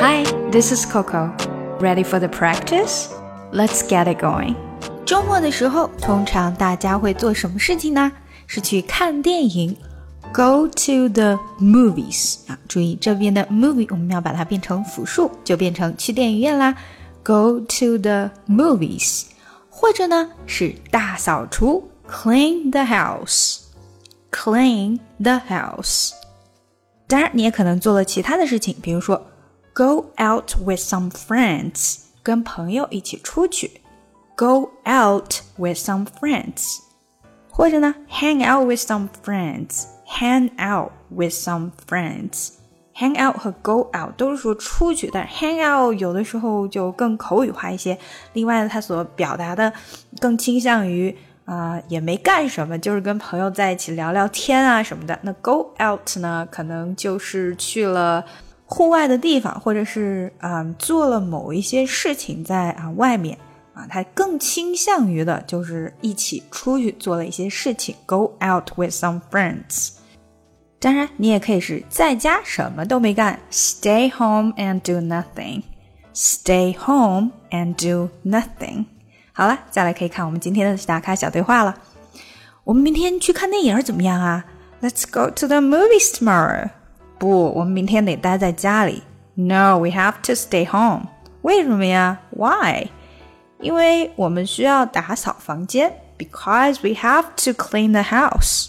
Hi, this is Coco. Ready for the practice? Let's get it going. 周末的时候，通常大家会做什么事情呢？是去看电影，go to the movies 啊。注意这边的 movie 我们要把它变成复数，就变成去电影院啦。Go to the movies，或者呢是大扫除，clean the house，clean the house。当然，你也可能做了其他的事情，比如说 Go out with some friends，跟朋友一起出去，go out with some friends，或者呢 hang out with some friends，hang out with some friends。hang out 和 go out 都是说出去，但 hang out 有的时候就更口语化一些。另外呢，它所表达的更倾向于。啊、也没干什么，就是跟朋友在一起聊聊天啊什么的。那 go out 呢，可能就是去了户外的地方，或者是啊、做了某一些事情在啊外面啊，他更倾向于的就是一起出去做了一些事情。Go out with some friends。当然，你也可以是在家什么都没干，stay home and do nothing。Stay home and do nothing。好了，再来可以看我们今天的打卡小对话了。我们明天去看电影怎么样啊？Let's go to the movies tomorrow。不，我们明天得待在家里。No, we have to stay home。为什么呀？Why？因为我们需要打扫房间。Because we have to clean the house。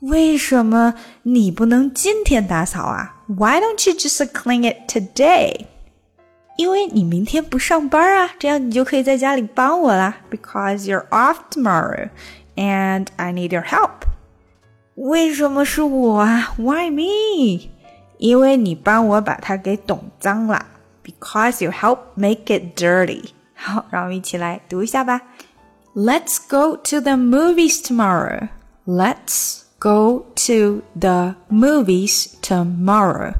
为什么你不能今天打扫啊？Why don't you just clean it today？因为你明天不上班啊，这样你就可以在家里帮我啦。Because you're off tomorrow, and I need your help. 为什么是我啊？Why me? 因为你帮我把它给懂脏了。Because you help make it dirty. 好，让我们一起来读一下吧。Let's go to the movies tomorrow. Let's go to the movies tomorrow.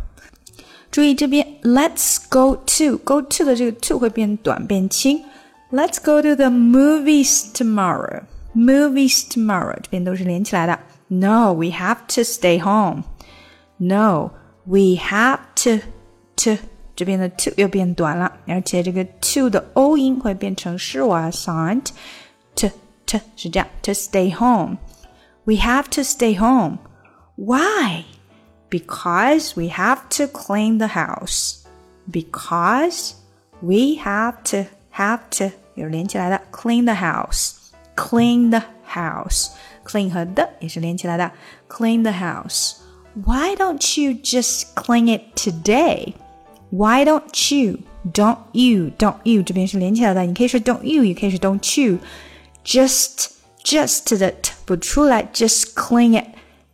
注意这边，Let's go to go to 的这个 to 会变短变轻。Let's go to the movies tomorrow. Movies tomorrow 这边都是连起来的。No, we have to stay home. No, we have to to 这边的 to 又变短了，而且这个 to 的 o 音会变成是我 sound。to to 是这样，to stay home. We have to stay home. Why? because we have to clean the house. Because we have to have to 有连起来的 clean the house. Clean the house. Clean 和的也是连起来的 clean the house. Why don't you just clean it today? Why don't you? Don't you? Don't you 这边是连起来的，你可以说 don't you，也可以说 don't you. Just just 的 t 不出来，just clean it,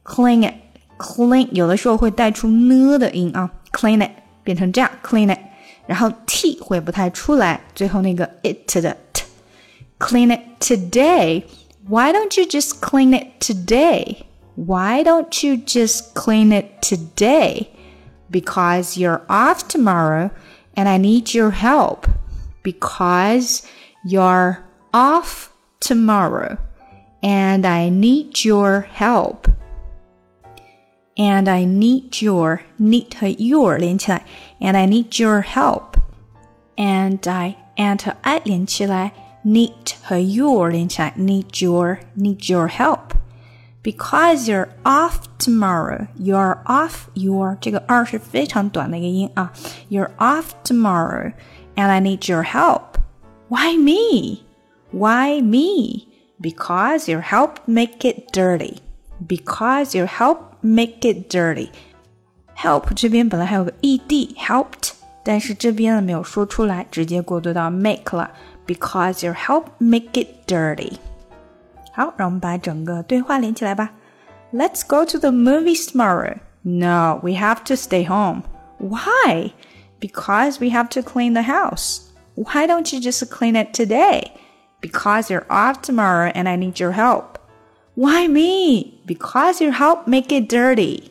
clean it. clean 有的时候会带出呢的音啊，clean it 变成这样 clean it，然后 t 会不太出来，最后那个 it 的 t clean it today。 Why don't you just clean it today? Why don't you just clean it today? Because you're off tomorrow and I need your help. Because you're off tomorrow and I need your help and I need your need 和 your 连起来，and I need your help。and I and 和 I 连起来 ，need 和 your 连起来，need your need your help。Because you're off tomorrow, you're off your 这个 r 是非常短的一个音啊。You're off tomorrow, and I need your help. Why me? Why me? Because your help make it dirty. Because your help make it dirty. Help 这边本来还有个 ed helped，但是这边呢没有说出来，直接过渡到 make 了。 Because your help make it dirty. 好，让我们把整个对话连起来吧。Let's go to the movies tomorrow. No, we have to stay home. Why? Because we have to clean the house. Why don't you just clean it today? Because you're off tomorrow and I need your help. Why me? Because your help make it dirty.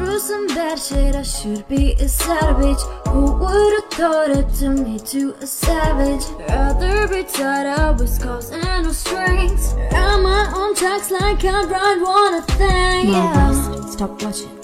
Through some bad shit, I should be a savage. Who would've thought it to me to a savage? Rather be tied up with scars and no strings. Run my own tracks like I ride one a thing. Yeah. Stop watching.